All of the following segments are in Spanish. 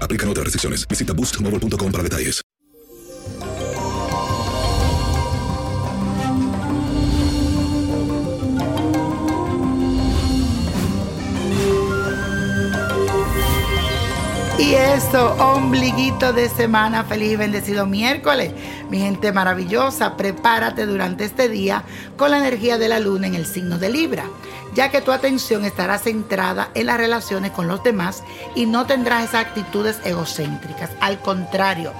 Aplican otras restricciones. Visita boostmobile.com para detalles. Y eso, ombliguito de semana, feliz y bendecido miércoles. Mi gente maravillosa, prepárate durante este día con la energía de la luna en el signo de Libra, ya que tu atención estará centrada en las relaciones con los demás y no tendrás esas actitudes egocéntricas. Al contrario,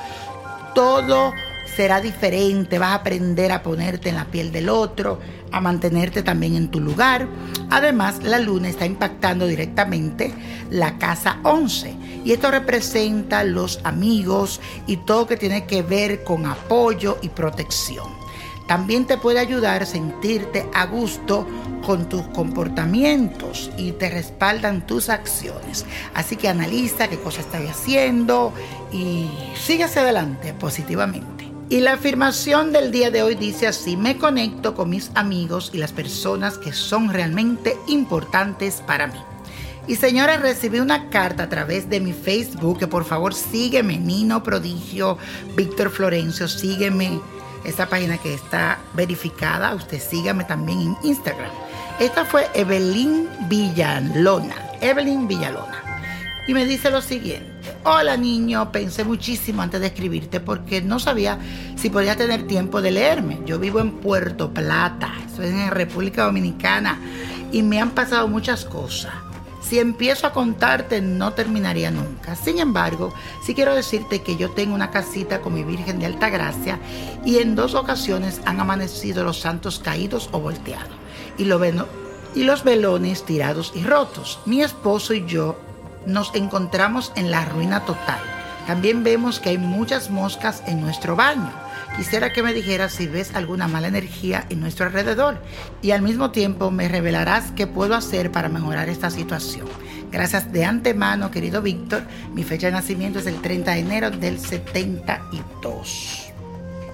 todo será diferente, vas a aprender a ponerte en la piel del otro, a mantenerte también en tu lugar. Además, la luna está impactando directamente la casa 11 y esto representa los amigos y todo que tiene que ver con apoyo y protección. También te puede ayudar a sentirte a gusto con tus comportamientos y te respaldan tus acciones. Así que analiza qué cosa estás haciendo y sigue hacia adelante positivamente. Y la afirmación del día de hoy dice así, me conecto con mis amigos y las personas que son realmente importantes para mí. Y señora, recibí una carta a través de mi Facebook, que por favor sígueme, Nino Prodigio, Víctor Florencio, sígueme, esta página que está verificada, usted sígame también en Instagram. Esta fue Evelyn Villalona, Evelyn Villalona. Y me dice lo siguiente. Hola niño, pensé muchísimo antes de escribirte porque no sabía si podía tener tiempo de leerme. Yo vivo en Puerto Plata, es en República Dominicana, y me han pasado muchas cosas. Si empiezo a contarte no terminaría nunca. Sin embargo, sí quiero decirte que yo tengo una casita con mi Virgen de Alta Gracia y en dos ocasiones han amanecido los santos caídos o volteados y, lo y los velones tirados y rotos. Mi esposo y yo nos encontramos en la ruina total. También vemos que hay muchas moscas en nuestro baño. Quisiera que me dijeras si ves alguna mala energía en nuestro alrededor y al mismo tiempo me revelarás qué puedo hacer para mejorar esta situación. Gracias de antemano, querido Víctor. Mi fecha de nacimiento es el 30 de enero del 72.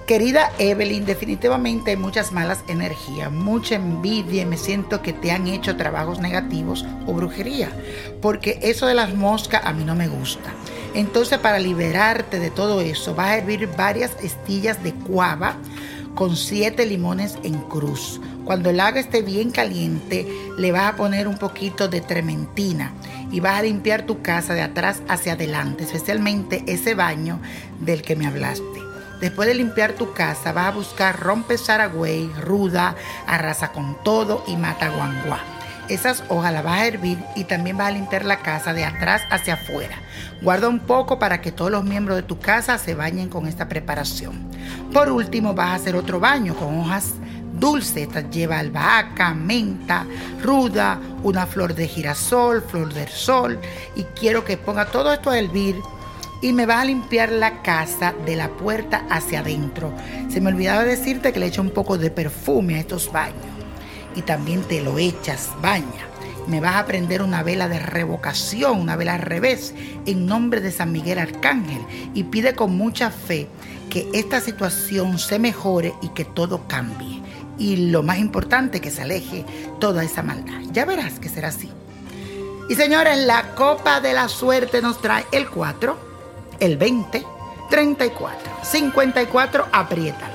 Querida Evelyn, definitivamente hay muchas malas energías, mucha envidia y me siento que te han hecho trabajos negativos o brujería, porque eso de las moscas a mí no me gusta. Entonces para liberarte de todo eso vas a hervir varias estillas de cuava con siete limones en cruz. Cuando el agua esté bien caliente, le vas a poner un poquito de trementina y vas a limpiar tu casa de atrás hacia adelante, especialmente ese baño del que me hablaste. Después de limpiar tu casa, vas a buscar rompe saragüey, ruda, arrasa con todo y mata guanguá. Esas hojas las vas a hervir y también vas a limpiar la casa de atrás hacia afuera. Guarda un poco para que todos los miembros de tu casa se bañen con esta preparación. Por último, vas a hacer otro baño con hojas dulces. Esta lleva albahaca, menta, ruda, una flor de girasol, flor del sol. Y quiero que ponga todo esto a hervir y me vas a limpiar la casa de la puerta hacia adentro. Se me olvidaba decirte que le echo un poco de perfume a estos baños. Y también te lo echas, baña. Me vas a prender una vela de revocación, una vela al revés, en nombre de San Miguel Arcángel. Y pide con mucha fe que esta situación se mejore y que todo cambie. Y lo más importante, que se aleje toda esa maldad. Ya verás que será así. Y señores, la copa de la suerte nos trae el 4 el 20, 34, 54, apriétalo,